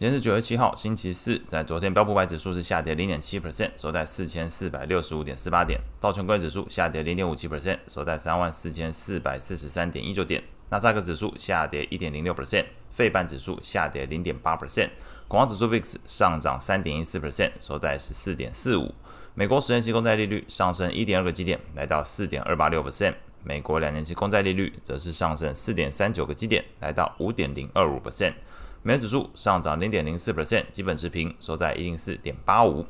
今天是九月七号，星期四。在昨天，标普百指数是下跌零点七 percent，收在四千四百六十五点四八点；道琼工业指数下跌零点五七 percent，收在三万四千四百四十三点一九点；纳斯达克指数下跌一点零六 percent，费半指数下跌零点八 percent，恐慌指数 VIX 上涨三点一四 percent，收在十四点四五。美国十年期公债利率上升一点二个基点，来到四点二八六 percent；美国两年期公债利率则是上升四点三九个基点，来到五点零二五 percent。美元指数上涨零点零四 percent，基本持平，收在一零四点八五。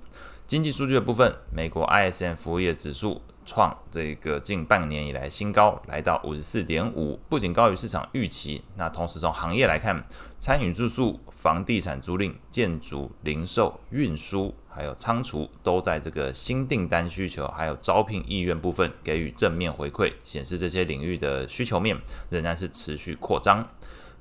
经济数据的部分，美国 ISM 服务业指数创这个近半年以来新高，来到五十四点五，不仅高于市场预期。那同时从行业来看，餐饮住宿、房地产租赁、建筑、零售、运输，还有仓储，都在这个新订单需求还有招聘意愿部分给予正面回馈，显示这些领域的需求面仍然是持续扩张。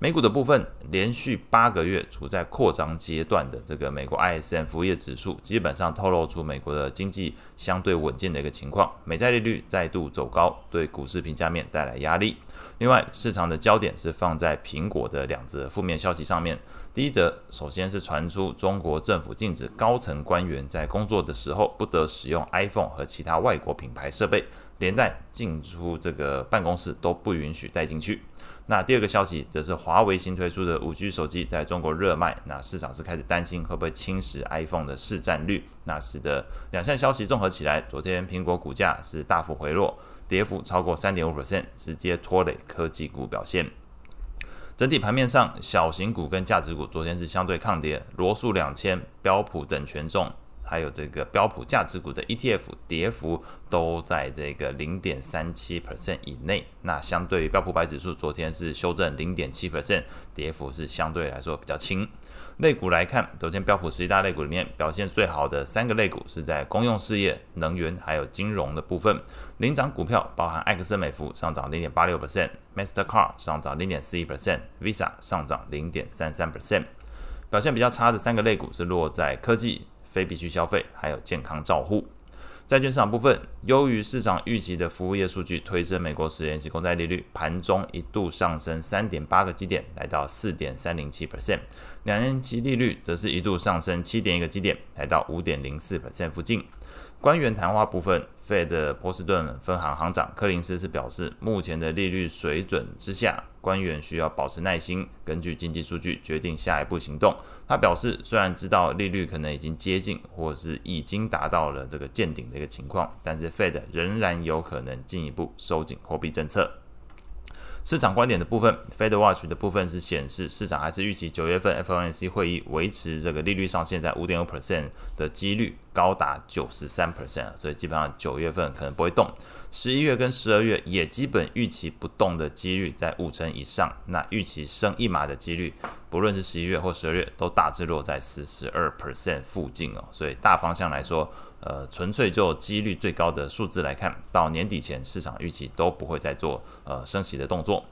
美股的部分，连续八个月处在扩张阶段的这个美国 ISM 服务业指数，基本上透露出美国的经济相对稳健的一个情况。美债利率再度走高，对股市评价面带来压力。另外，市场的焦点是放在苹果的两则负面消息上面。第一则，首先是传出中国政府禁止高层官员在工作的时候不得使用 iPhone 和其他外国品牌设备，连带进出这个办公室都不允许带进去。那第二个消息则是华为新推出的五 G 手机在中国热卖，那市场是开始担心会不会侵蚀 iPhone 的市占率，那使得两项消息综合起来，昨天苹果股价是大幅回落，跌幅超过三点五 percent，直接拖累科技股表现。整体盘面上，小型股跟价值股昨天是相对抗跌，罗素两千、标普等权重。还有这个标普价值股的 ETF 跌幅都在这个零点三七 percent 以内，那相对于标普白指数，昨天是修正零点七 percent，跌幅是相对来说比较轻。类股来看，昨天标普十一大类股里面表现最好的三个类股是在公用事业、能源还有金融的部分，领涨股票包含埃克森美孚上涨零点八六 percent，Mastercard 上涨零点四一 percent，Visa 上涨零点三三 percent。表现比较差的三个类股是落在科技。非必需消费，还有健康照护。债券市场部分，优于市场预期的服务业数据推升美国十年期公债利率，盘中一度上升三点八个基点，来到四点三零七 percent。两年期利率则是一度上升七点一个基点，来到五点零四 percent 附近。官员谈话部分费的波士顿分行行长柯林斯是表示，目前的利率水准之下，官员需要保持耐心，根据经济数据决定下一步行动。他表示，虽然知道利率可能已经接近，或是已经达到了这个见顶的一个情况，但是费德仍然有可能进一步收紧货币政策。市场观点的部分，Fed Watch 的部分是显示，市场还是预期九月份 FOMC 会议维持这个利率上限在五点五 percent 的几率高达九十三 percent，所以基本上九月份可能不会动。十一月跟十二月也基本预期不动的几率在五成以上，那预期升一码的几率，不论是十一月或十二月，都大致落在四十二 percent 附近哦。所以大方向来说，呃，纯粹就几率最高的数字来看，到年底前市场预期都不会再做呃升息的动作。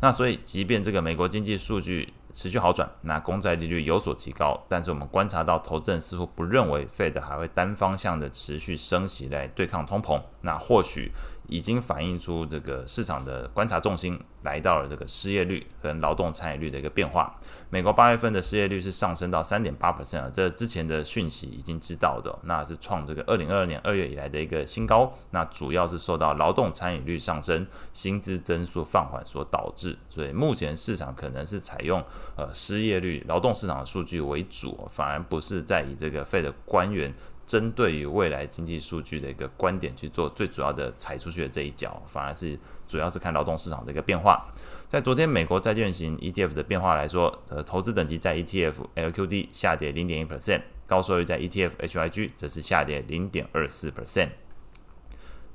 那所以，即便这个美国经济数据持续好转，那公债利率有所提高，但是我们观察到，投资人似乎不认为 Fed 还会单方向的持续升息来对抗通膨。那或许。已经反映出这个市场的观察重心来到了这个失业率跟劳动参与率的一个变化。美国八月份的失业率是上升到三点八 percent，这之前的讯息已经知道的，那是创这个二零二二年二月以来的一个新高。那主要是受到劳动参与率上升、薪资增速放缓所导致。所以目前市场可能是采用呃失业率、劳动市场的数据为主，反而不是在以这个 Fed 的官员。针对于未来经济数据的一个观点去做最主要的踩出去的这一脚，反而是主要是看劳动市场的一个变化。在昨天美国债券型 ETF 的变化来说，呃，投资等级在 ETF LQD 下跌零点一 percent，高收益在 ETF HYG 则是下跌零点二四 percent。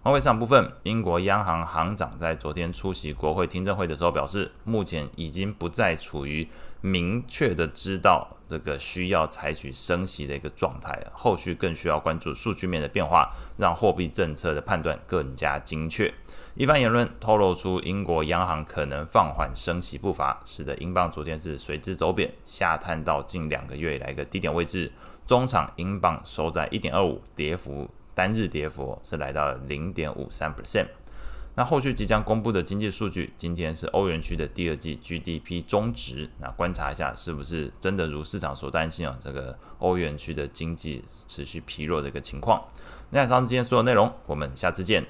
外汇市场部分，英国央行行长在昨天出席国会听证会的时候表示，目前已经不再处于明确的知道这个需要采取升息的一个状态了，后续更需要关注数据面的变化，让货币政策的判断更加精确。一番言论透露出英国央行可能放缓升息步伐，使得英镑昨天是随之走贬，下探到近两个月以来一个低点位置。中场英镑收在一点二五，跌幅。单日跌幅是来到零点五三 percent。那后续即将公布的经济数据，今天是欧元区的第二季 GDP 终值，那观察一下是不是真的如市场所担心啊，这个欧元区的经济持续疲弱的一个情况。那以上是今天所有内容，我们下次见。